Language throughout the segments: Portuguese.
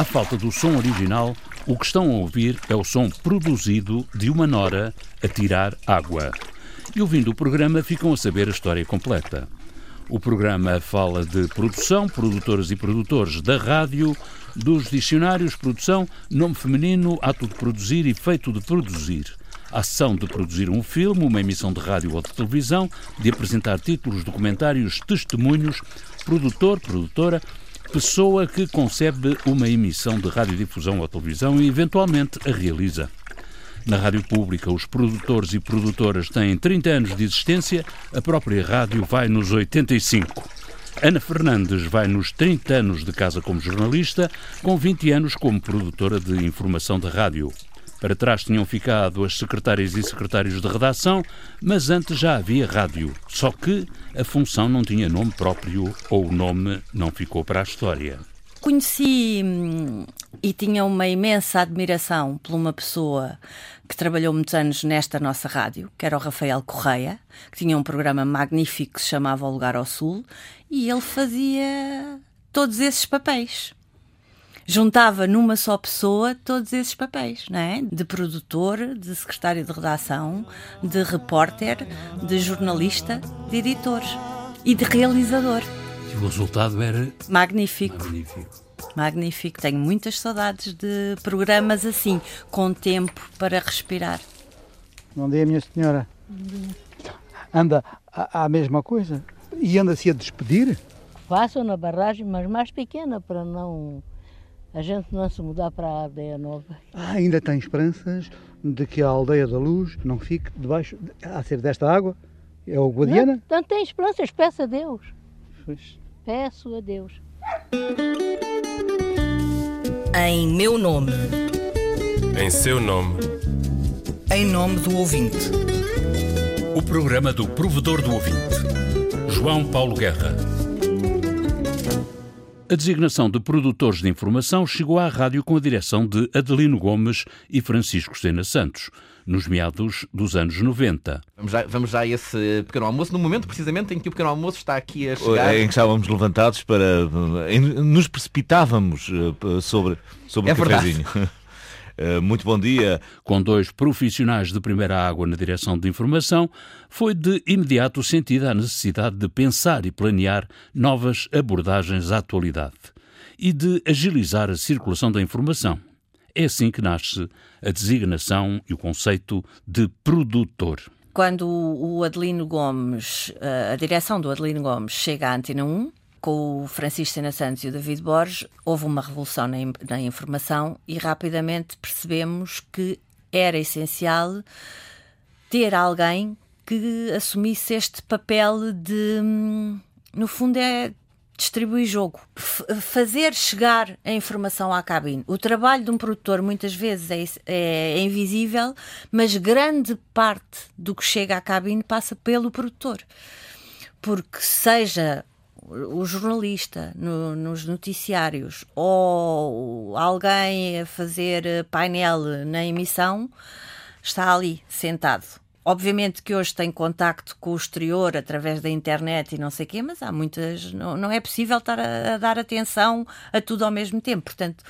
À falta do som original, o que estão a ouvir é o som produzido de uma nora a tirar água. E ouvindo o programa ficam a saber a história completa. O programa fala de produção, produtoras e produtores da rádio, dos dicionários, produção, nome feminino, ato de produzir e feito de produzir. ação de produzir um filme, uma emissão de rádio ou de televisão, de apresentar títulos, documentários, testemunhos, produtor, produtora, pessoa que concebe uma emissão de radiodifusão ou televisão e eventualmente a realiza. Na rádio pública, os produtores e produtoras têm 30 anos de existência, a própria rádio vai nos 85. Ana Fernandes vai nos 30 anos de casa como jornalista, com 20 anos como produtora de informação da rádio. Para trás tinham ficado as secretárias e secretários de redação, mas antes já havia rádio. Só que a função não tinha nome próprio ou o nome não ficou para a história. Conheci hum, e tinha uma imensa admiração por uma pessoa que trabalhou muitos anos nesta nossa rádio, que era o Rafael Correia, que tinha um programa magnífico que se chamava O Lugar ao Sul, e ele fazia todos esses papéis. Juntava numa só pessoa todos esses papéis, não é? De produtor, de secretário de redação, de repórter, de jornalista, de editor e de realizador. E o resultado era Magnífico. magnífico. Magnífico. Tenho muitas saudades de programas assim, com tempo para respirar. Bom dia, minha senhora. Anda à, mesma coisa? E anda-se a despedir? Façam na barragem, mas mais pequena, para não a gente não se mudar para a aldeia nova. Ah, ainda tem esperanças de que a aldeia da luz não fique debaixo, a ser desta água? É o Guadiana? Não, não tem esperanças, peço a Deus. Pois. Peço a Deus. Em meu nome, Em seu nome, em nome do ouvinte. O programa do provedor do ouvinte. João Paulo Guerra. A designação de produtores de informação chegou à rádio com a direção de Adelino Gomes e Francisco Sena Santos, nos meados dos anos 90. Vamos já, vamos já a esse pequeno almoço, no momento precisamente em que o pequeno almoço está aqui a chegar. Em que estávamos levantados para. em- nos precipitávamos eh, sobre, sobre É o verdade. cafezinho. Eh, Muito bom dia. Com dois profissionais de primeira água na direção de informação, foi de imediato sentida a necessidade de pensar e planear novas abordagens à atualidade e de agilizar a circulação da informação. É assim que nasce a designação e o conceito de produtor. Quando o Adelino Gomes, eh, a direção do Adelino Gomes chega à Antena 1, com o Francisco Sena Santos e o David Borges, houve uma revolução na, na informação e rapidamente percebemos que era essencial ter alguém que assumisse este papel de, no fundo, é distribuir jogo, fazer chegar a informação à cabine. O trabalho de um produtor muitas vezes é, é invisível, mas grande parte do que chega à cabine passa pelo produtor. Porque seja o jornalista no- nos noticiários ou alguém a fazer painel na emissão, está ali sentado. Obviamente que hoje tem contacto com o exterior através da internet e não sei o quê, mas há muitas. Não, não é possível estar a, a dar atenção a tudo ao mesmo tempo. Portanto,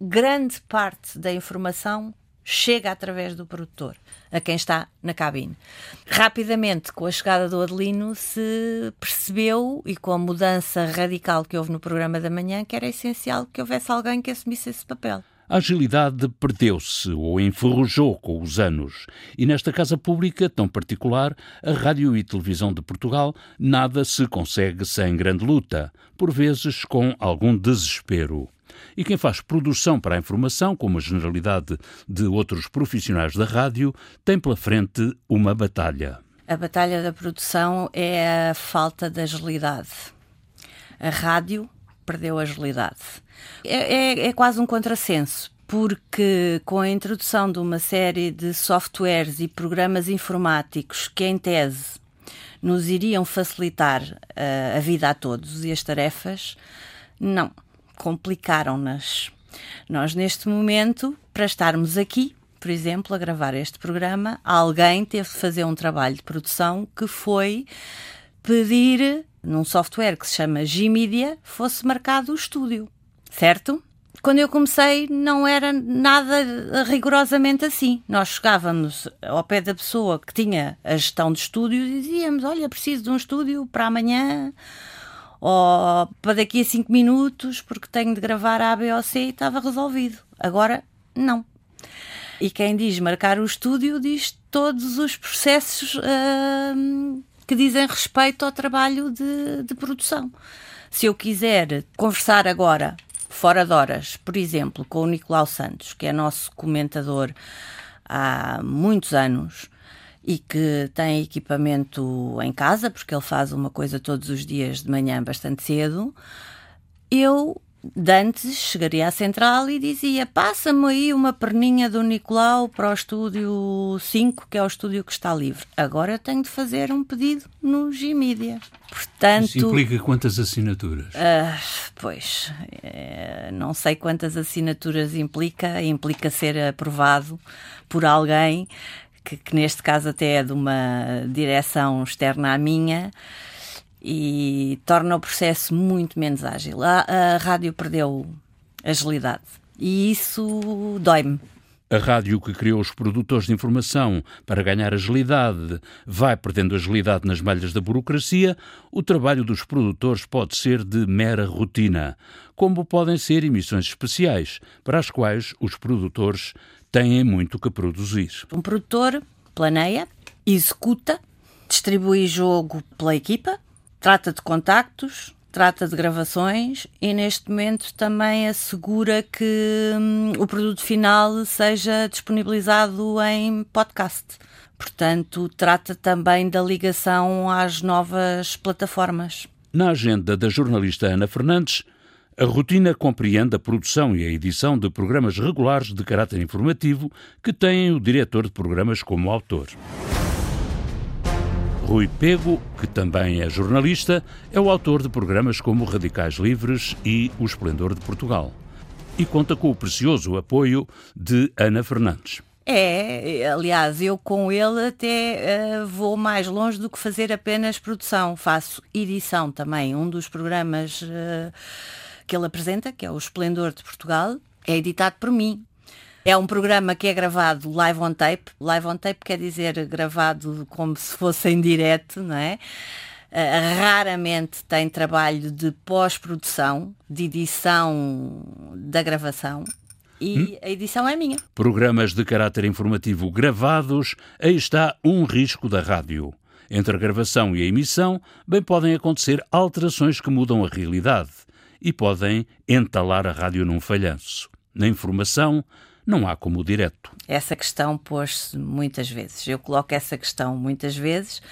grande parte da informação chega através do produtor, a quem está na cabine. Rapidamente, com a chegada do Adelino, se percebeu, e com a mudança radical que houve no programa da manhã, que era essencial que houvesse alguém que assumisse esse papel. A agilidade perdeu-se ou enferrujou com os anos, e nesta casa pública tão particular, a Rádio e Televisão de Portugal, nada se consegue sem grande luta, por vezes com algum desespero. E quem faz produção para a informação, como a generalidade de outros profissionais da rádio, tem pela frente uma batalha. A batalha da produção é a falta de agilidade. A rádio perdeu a agilidade. É, é- é quase um contrassenso, porque com a introdução de uma série de softwares e programas informáticos que, em tese, nos iriam facilitar eh, a vida a todos e as tarefas, não, complicaram-nas. Nós, neste momento, para estarmos aqui, por exemplo, a gravar este programa, alguém teve de fazer um trabalho de produção que foi pedir, num software que se chama Gmedia, fosse marcado o estúdio. Certo? Quando eu comecei, não era nada rigorosamente assim. Nós chegávamos ao pé da pessoa que tinha a gestão de estúdio e dizíamos: Olha, preciso de um estúdio para amanhã ou para daqui a cinco minutos, porque tenho de gravar A, B ou C e estava resolvido. Agora, não. E quem diz marcar o estúdio diz todos os processos uh, que dizem respeito ao trabalho de, de produção. Se eu quiser conversar agora, fora de horas, por exemplo, com o Nicolau Santos, que é nosso comentador há muitos anos e que tem equipamento em casa, porque ele faz uma coisa todos os dias de manhã bastante cedo, eu Dantes chegaria à central e dizia: Passa-me aí uma perninha do Nicolau para o estúdio 5, que é o estúdio que está livre. Agora eu tenho de fazer um pedido no Gmedia. Portanto, Isso implica quantas assinaturas? Uh, pois, é, não sei quantas assinaturas implica. Implica ser aprovado por alguém, que, que neste caso até é de uma direção externa à minha e torna o processo muito menos ágil. A, a rádio perdeu agilidade e isso dói-me. A rádio que criou os produtores de informação para ganhar agilidade vai perdendo agilidade nas malhas da burocracia, o trabalho dos produtores pode ser de mera rotina, como podem ser emissões especiais, para as quais os produtores têm muito que produzir. Um produtor planeia, executa, distribui jogo pela equipa, trata de contactos, trata de gravações e neste momento também assegura que hum, o produto final seja disponibilizado em podcast. Portanto, trata também da ligação às novas plataformas. Na agenda da jornalista Ana Fernandes, a rotina compreende a produção e a edição de programas regulares de caráter informativo que têm o diretor de programas como autor. Rui Pego, que também é jornalista, é o autor de programas como Radicais Livres e O Esplendor de Portugal. E conta com o precioso apoio de Ana Fernandes. É, aliás, eu com ele até uh, vou mais longe do que fazer apenas produção. Faço edição também. Um dos programas uh, que ele apresenta, que é o Esplendor de Portugal, é editado por mim. É um programa que é gravado live on tape. Live on tape quer dizer gravado como se fosse em direto, não é? Uh, raramente tem trabalho de pós-produção, de edição da gravação. E hum? a edição é minha. Programas de caráter informativo gravados, aí está um risco da rádio. Entre a gravação e a emissão, bem podem acontecer alterações que mudam a realidade e podem entalar a rádio num falhanço. Na informação, não há como o direto. Essa questão pôs-se muitas vezes. Eu coloco essa questão muitas vezes.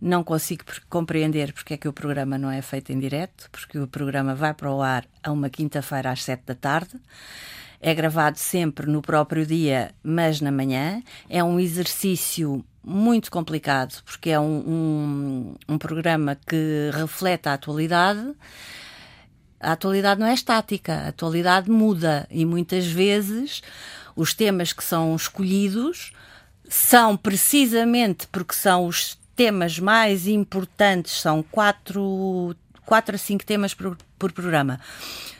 Não consigo compreender porque é que o programa não é feito em direto, porque o programa vai para o ar a uma quinta-feira às sete da tarde. É gravado sempre no próprio dia, mas na manhã. É um exercício muito complicado, porque é um, um, um programa que reflete a atualidade a atualidade não é estática, a atualidade muda e muitas vezes os temas que são escolhidos são precisamente porque são os temas mais importantes, são quatro, quatro a cinco temas por, por programa.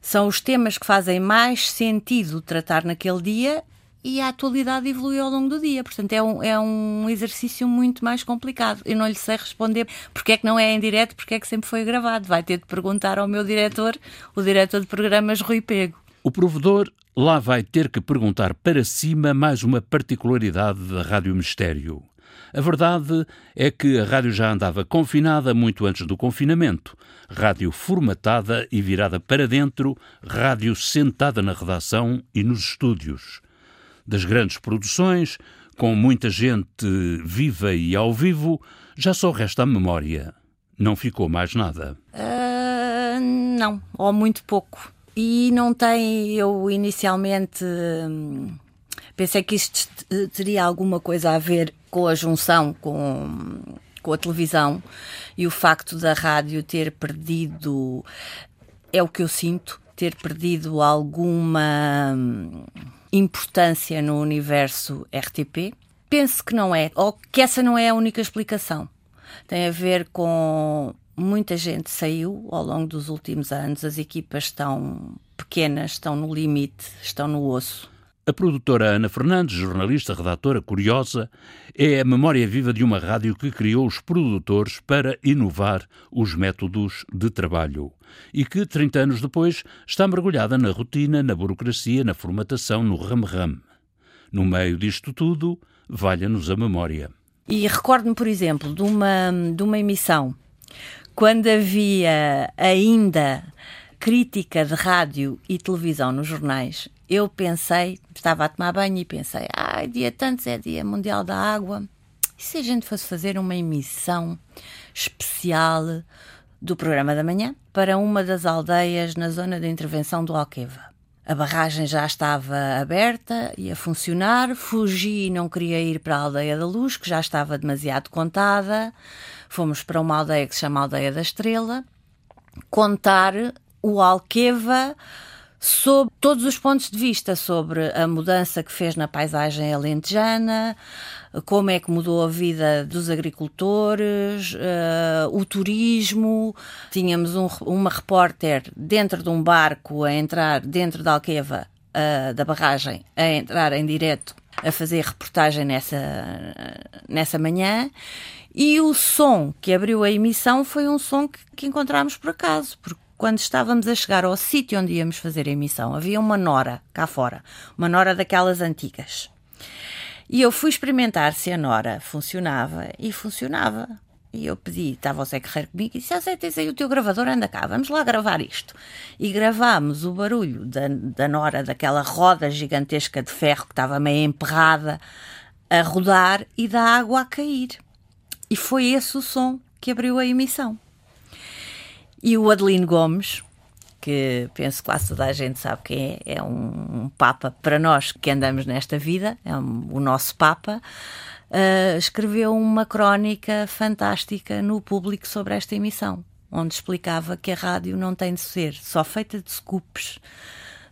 São os temas que fazem mais sentido tratar naquele dia e a atualidade evolui ao longo do dia. Portanto, é um, é um exercício muito mais complicado. Eu não lhe sei responder porque é que não é em direto, porque é que sempre foi gravado. Vai ter de perguntar ao meu diretor, o diretor de programas Rui Pego. O provedor lá vai ter que perguntar para cima mais uma particularidade da Rádio Mistério. A verdade é que a rádio já andava confinada muito antes do confinamento. Rádio formatada e virada para dentro, rádio sentada na redação e nos estúdios das grandes produções, com muita gente viva e ao vivo, já só resta a memória. Não ficou mais nada. Uh, não, ou muito pouco. E não tem, eu inicialmente hum, pensei que isto teria alguma coisa a ver com a junção com, com a televisão e o facto da rádio ter perdido, é o que eu sinto, ter perdido alguma hum, importância no universo RTP? Penso que não é, ou que essa não é a única explicação. Tem a ver com muita gente saiu ao longo dos últimos anos, as equipas estão pequenas, estão no limite, estão no osso. A produtora Ana Fernandes, jornalista, redatora curiosa, é a memória viva de uma rádio que criou os produtores para inovar os métodos de trabalho e que, 30 anos depois, está mergulhada na rotina, na burocracia, na formatação, no ram-ram. No meio disto tudo, valha-nos a memória. E recordo-me, por exemplo, de uma, de uma emissão quando havia ainda crítica de rádio e televisão nos jornais, eu pensei, estava a tomar banho e pensei, ai, dia tantos é dia mundial da água. E se a gente fosse fazer uma emissão especial do programa da manhã para uma das aldeias na zona de intervenção do Alqueva? A barragem já estava aberta e a funcionar. Fugi e não queria ir para a Aldeia da Luz, que já estava demasiado contada. Fomos para uma aldeia que se chama Aldeia da Estrela, contar o Alqueva sob todos os pontos de vista sobre a mudança que fez na paisagem alentejana, como é que mudou a vida dos agricultores, uh, o turismo. Tínhamos um, uma repórter dentro de um barco a entrar dentro da Alqueva uh, da barragem, a entrar em direto a fazer reportagem nessa, nessa manhã. E o som que abriu a emissão foi um som que, que encontramos por acaso, porque quando estávamos a chegar ao sítio onde íamos fazer a emissão, havia uma nora cá fora, uma nora daquelas antigas. E eu fui experimentar se a nora funcionava e funcionava. E eu pedi, estava o Zé Guerreiro comigo e disse: Ah, Zé, tens aí o teu gravador, anda cá, vamos lá gravar isto. E gravámos o barulho da, da nora, daquela roda gigantesca de ferro que estava meio emperrada a rodar e da água a cair. E foi esse o som que abriu a emissão. E o Adelino Gomes, que penso que quase toda a gente sabe quem é, é um, um Papa para nós que andamos nesta vida, é um, o nosso Papa, uh, escreveu uma crónica fantástica no público sobre esta emissão, onde explicava que a rádio não tem de ser só feita de scoops,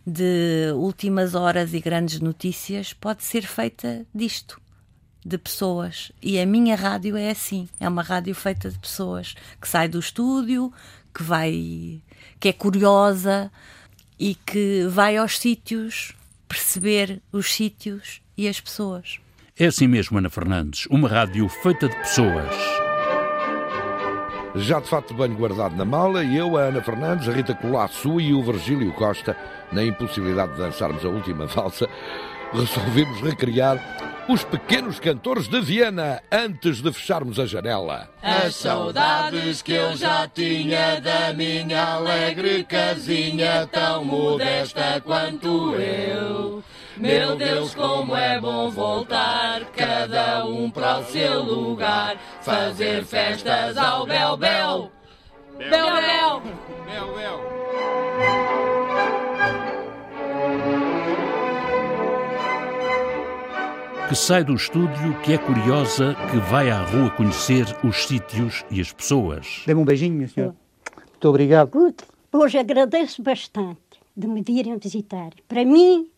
de últimas horas e grandes notícias, pode ser feita disto de pessoas. E a minha rádio é assim: é uma rádio feita de pessoas que sai do estúdio, que vai, que é curiosa e que vai aos sítios perceber os sítios e as pessoas. É assim mesmo, Ana Fernandes, uma rádio feita de pessoas. Já de fato bem guardado na mala, eu, a Ana Fernandes, a Rita Colasso e o Virgílio Costa, na impossibilidade de dançarmos a última valsa, resolvemos recriar os pequenos cantores de Viena antes de fecharmos a janela. As saudades que eu já tinha da minha alegre casinha, tão modesta quanto eu. Meu Deus, como é bom voltar, cada um para o seu lugar, fazer festas ao Bel Bel. Bel Bel! Bel Bel! Que sai do estúdio, que é curiosa, que vai à rua conhecer os sítios e as pessoas. Dê-me um beijinho, meu senhor. Muito obrigado. Hoje agradeço bastante de me virem visitar. Para mim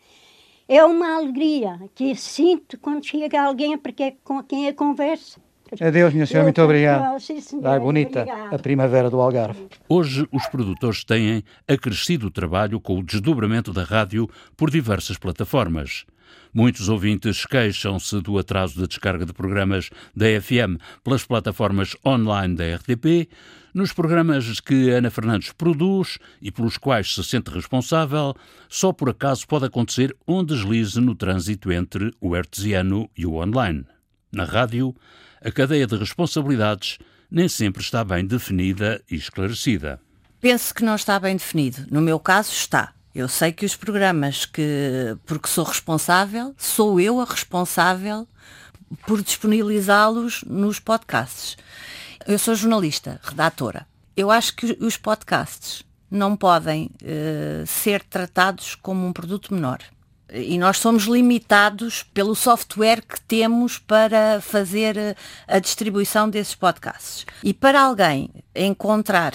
é uma alegria que sinto quando chega alguém porque é com quem eu converso. Adeus, minha senhora, muito obrigado. Vai bonita a primavera do Algarve. Hoje, os produtores têm acrescido o trabalho com o desdobramento da rádio por diversas plataformas. Muitos ouvintes queixam-se do atraso da descarga de programas da FM pelas plataformas online da RTP, nos programas que Ana Fernandes produz e pelos quais se sente responsável, só por acaso pode acontecer um deslize no trânsito entre o artesiano e o online. Na rádio, a cadeia de responsabilidades nem sempre está bem definida e esclarecida. Penso que não está bem definido. No meu caso, está. Eu sei que os programas que, porque sou responsável, sou eu a responsável por disponibilizá-los nos podcasts. Eu sou jornalista, redatora. Eu acho que os podcasts não podem uh, ser tratados como um produto menor. E nós somos limitados pelo software que temos para fazer eh, a distribuição desses podcasts. E para alguém encontrar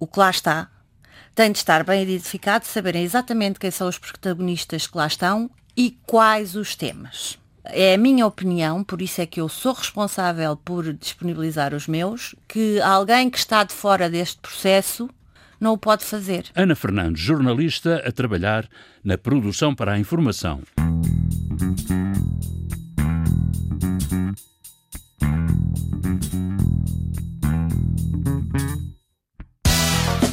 o que lá está, tem de estar bem identificado, saberem exatamente quem são os protagonistas que lá estão e quais os temas. É a minha opinião, por isso é que eu sou responsável por disponibilizar os meus, que alguém que está de fora deste processo não o pode fazer. Ana Fernandes, jornalista, a trabalhar na produção para a informação.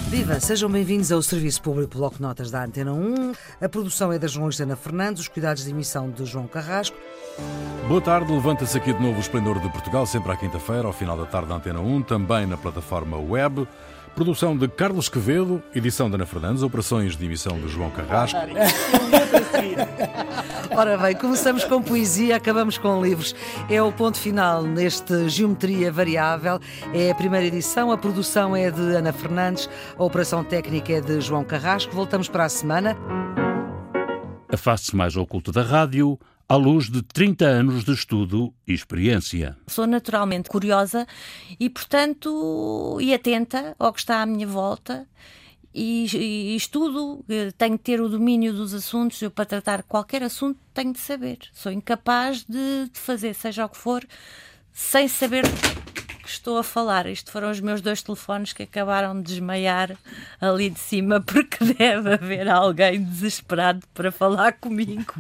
Viva, sejam bem-vindos ao Serviço Público Bloco Notas da Antena 1. A produção é da jornalista Ana Fernandes, os cuidados de emissão de João Carrasco. Boa tarde, levanta-se aqui de novo o Esplendor de Portugal, sempre à quinta-feira, ao final da tarde da Antena 1, também na plataforma web. Produção de Carlos Quevedo, edição de Ana Fernandes, operações de emissão de João Carrasco. Ora bem, começamos com poesia, acabamos com livros. É o ponto final neste Geometria Variável. É a primeira edição, a produção é de Ana Fernandes, a operação técnica é de João Carrasco. Voltamos para a semana. A face mais oculta da rádio, à luz de 30 anos de estudo e experiência. Sou naturalmente curiosa e, portanto, e atenta ao que está à minha volta. E, e estudo, tenho que ter o domínio dos assuntos. Eu, para tratar qualquer assunto, tenho de saber. Sou incapaz de, de fazer, seja o que for, sem saber que estou a falar. Isto foram os meus dois telefones que acabaram de desmaiar ali de cima, porque deve haver alguém desesperado para falar comigo.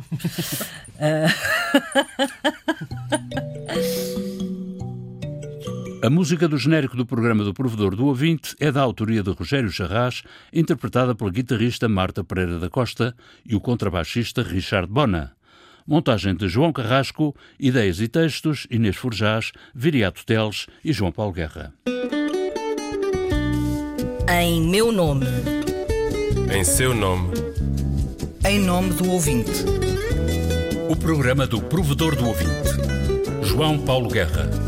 A música do genérico do programa do Provedor do Ouvinte é da autoria de Rogério Charras, interpretada pela guitarrista Marta Pereira da Costa e o contrabaixista Richard Bona. Montagem de João Carrasco, ideias e textos Inês Forjás, Viriato Teles e João Paulo Guerra. Em meu nome. Em seu nome. Em nome do ouvinte. O programa do Provedor do Ouvinte. João Paulo Guerra.